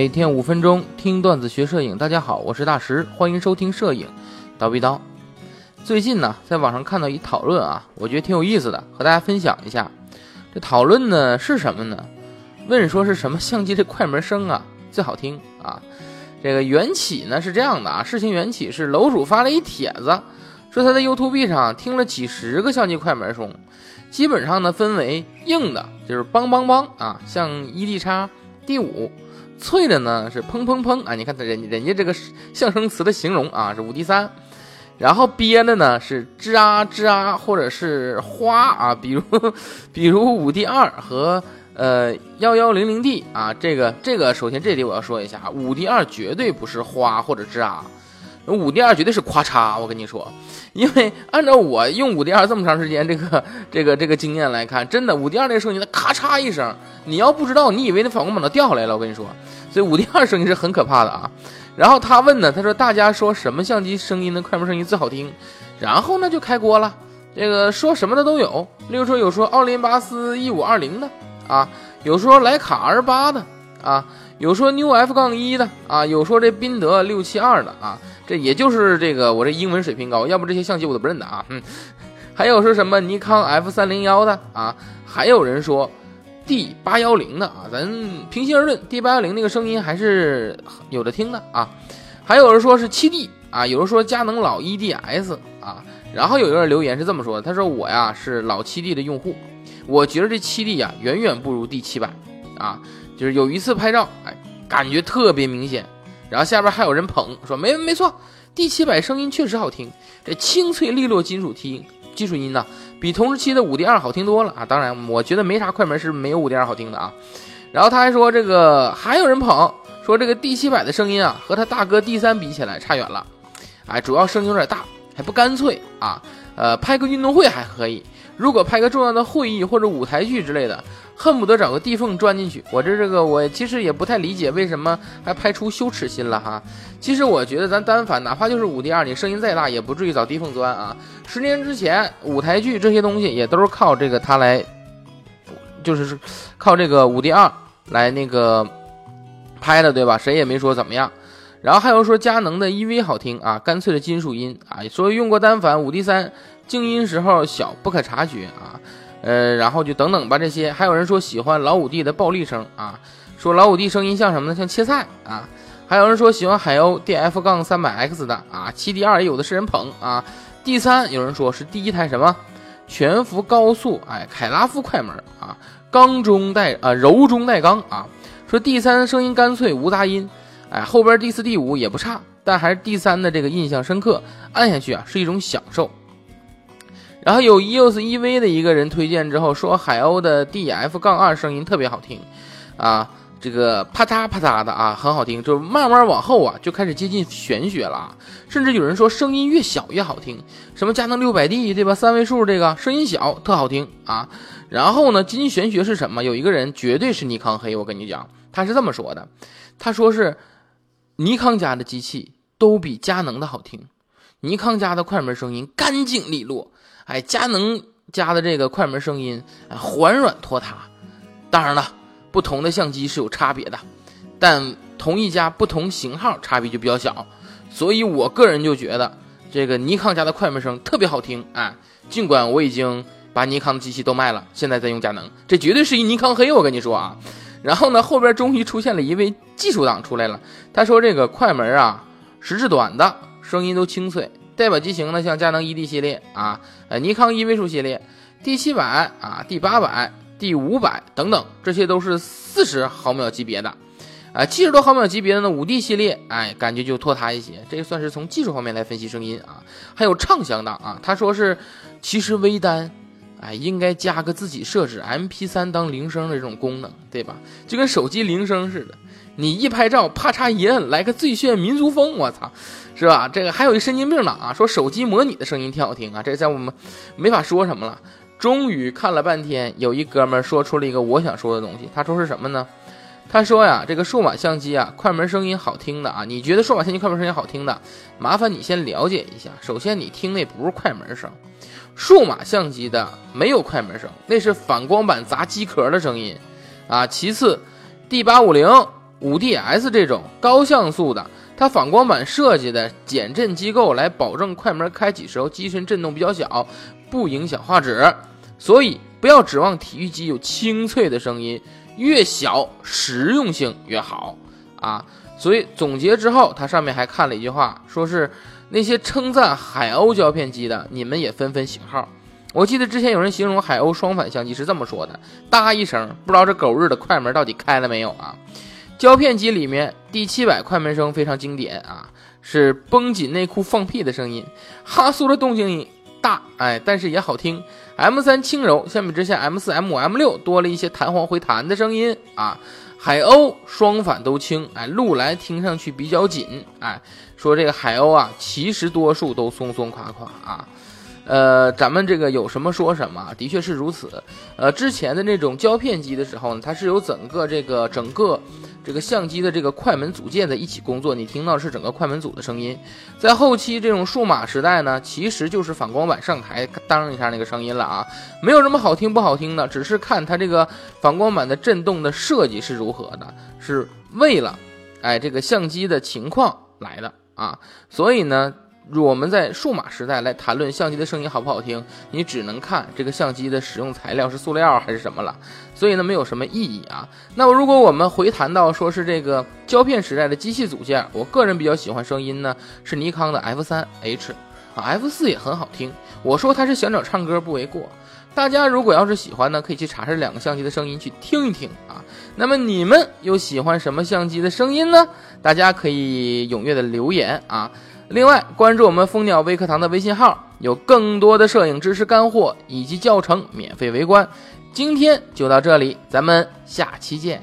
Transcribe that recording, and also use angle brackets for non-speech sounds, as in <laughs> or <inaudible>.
每天五分钟听段子学摄影，大家好，我是大石，欢迎收听摄影叨逼叨。最近呢，在网上看到一讨论啊，我觉得挺有意思的，和大家分享一下。这讨论呢是什么呢？问说是什么相机这快门声啊最好听啊？这个缘起呢是这样的啊，事情缘起是楼主发了一帖子，说他在 YouTube 上听了几十个相机快门声，基本上呢分为硬的，就是梆梆梆啊，像 ED 叉 D 五。脆的呢是砰砰砰啊！你看他人人家这个象声词的形容啊是五 D 三，然后憋的呢是吱啊吱啊或者是花啊，比如 <laughs> 比如五 D 二和呃幺幺零零 D 啊，这个这个首先这里我要说一下，五 D 二绝对不是花或者吱啊，五 D 二绝对是咔嚓，我跟你说，因为按照我用五 D 二这么长时间这个 <laughs> 这个这个经验来看，真的五 D 二那个声音，它咔嚓一声。你要不知道，你以为那反光板都掉下来了。我跟你说，所以五 D 二声音是很可怕的啊。然后他问呢，他说大家说什么相机声音的快门声音最好听？然后呢就开锅了，这个说什么的都有。例如说有说奥林巴斯一五二零的啊，有说徕卡 R 八的啊，有说 New F 杠一的啊，有说这宾得六七二的啊。这也就是这个我这英文水平高，要不这些相机我都不认得啊。嗯，<laughs> 还有说什么尼康 F 三零幺的啊，还有人说。D 八幺零的啊，咱平心而论，D 八幺零那个声音还是有的听的啊。还有人说是七 D 啊，有人说佳能老 EDS 啊。然后有一个人留言是这么说的，他说我呀是老七 D 的用户，我觉得这七 D 呀远远不如 D 七百啊。就是有一次拍照，哎，感觉特别明显。然后下边还有人捧说没没错，D 七百声音确实好听，这清脆利落金属听金属音呐。比同时期的五 D 二好听多了啊！当然，我觉得没啥快门是没有五 D 二好听的啊。然后他还说，这个还有人捧，说这个 D 七百的声音啊，和他大哥 D 三比起来差远了。哎，主要声音有点大，还不干脆啊。呃，拍个运动会还可以，如果拍个重要的会议或者舞台剧之类的。恨不得找个地缝钻进去。我这这个我其实也不太理解为什么还拍出羞耻心了哈。其实我觉得咱单反哪怕就是五 D 二，你声音再大也不至于找地缝钻啊。十年之前舞台剧这些东西也都是靠这个它来，就是靠这个五 D 二来那个拍的对吧？谁也没说怎么样。然后还有说佳能的 EV 好听啊，干脆的金属音啊，说用过单反五 D 三静音时候小不可察觉啊。呃，然后就等等吧，这些还有人说喜欢老五弟的暴力声啊，说老五弟声音像什么呢？像切菜啊。还有人说喜欢海鸥 DF 杠三百 X 的啊，七 D 二也有的是人捧啊。第三，有人说是第一台什么全幅高速，哎，凯拉夫快门啊，钢中带啊柔中带刚啊。说第三声音干脆无杂音，哎，后边第四、第五也不差，但还是第三的这个印象深刻，按下去啊是一种享受。然后有 EOS EV 的一个人推荐之后说，海鸥的 DF 杠二声音特别好听，啊，这个啪嗒啪嗒的啊，很好听。就慢慢往后啊，就开始接近玄学了，甚至有人说声音越小越好听。什么佳能六百 D 对吧？三位数这个声音小特好听啊。然后呢，接近玄学是什么？有一个人绝对是尼康黑，我跟你讲，他是这么说的，他说是尼康家的机器都比佳能的好听，尼康家的快门声音干净利落。哎，佳能家的这个快门声音啊，缓软拖沓。当然了，不同的相机是有差别的，但同一家不同型号差别就比较小。所以我个人就觉得这个尼康家的快门声特别好听啊。尽管我已经把尼康的机器都卖了，现在在用佳能，这绝对是一尼康黑，我跟你说啊。然后呢，后边终于出现了一位技术党出来了，他说这个快门啊，时至短的声音都清脆。代表机型呢，像佳能 ED 系列啊，呃，尼康一位数系列，D 七百啊，D 八百，D 五百等等，这些都是四十毫秒级别的，啊，七十多毫秒级别的呢，五 D 系列，哎，感觉就拖沓一些。这个算是从技术方面来分析声音啊。还有畅享档啊，他说是，其实微单，哎，应该加个自己设置 MP 三当铃声的这种功能，对吧？就跟手机铃声似的，你一拍照，啪嚓一摁，来个最炫民族风，我操！是吧？这个还有一神经病呢啊，说手机模拟的声音挺好听啊，这在我们没法说什么了。终于看了半天，有一哥们说出了一个我想说的东西。他说是什么呢？他说呀，这个数码相机啊，快门声音好听的啊，你觉得数码相机快门声音好听的，麻烦你先了解一下。首先，你听那不是快门声，数码相机的没有快门声，那是反光板砸机壳的声音啊。其次，D 八五零。5DS 这种高像素的，它反光板设计的减震机构来保证快门开启时候机身震动比较小，不影响画质。所以不要指望体育机有清脆的声音，越小实用性越好啊。所以总结之后，它上面还看了一句话，说是那些称赞海鸥胶片机的，你们也分分型号。我记得之前有人形容海鸥双反相机是这么说的：哒一声，不知道这狗日的快门到底开了没有啊？胶片机里面第七百快门声非常经典啊，是绷紧内裤放屁的声音，哈苏的动静大，哎，但是也好听。M 三轻柔，相比之下，M 四、M 五、M 六多了一些弹簧回弹的声音啊。海鸥双反都轻，哎，路来听上去比较紧，哎，说这个海鸥啊，其实多数都松松垮垮啊。呃，咱们这个有什么说什么，的确是如此。呃，之前的那种胶片机的时候呢，它是有整个这个整个这个相机的这个快门组件在一起工作，你听到是整个快门组的声音。在后期这种数码时代呢，其实就是反光板上台当一下那个声音了啊，没有什么好听不好听的，只是看它这个反光板的震动的设计是如何的，是为了哎这个相机的情况来的啊，所以呢。我们在数码时代来谈论相机的声音好不好听，你只能看这个相机的使用材料是塑料还是什么了，所以呢没有什么意义啊。那么如果我们回谈到说是这个胶片时代的机器组件，我个人比较喜欢声音呢是尼康的 F 三 H 啊，F 四也很好听。我说它是想找唱歌不为过。大家如果要是喜欢呢，可以去查查两个相机的声音去听一听啊。那么你们又喜欢什么相机的声音呢？大家可以踊跃的留言啊。另外，关注我们蜂鸟微课堂的微信号，有更多的摄影知识干货以及教程免费围观。今天就到这里，咱们下期见。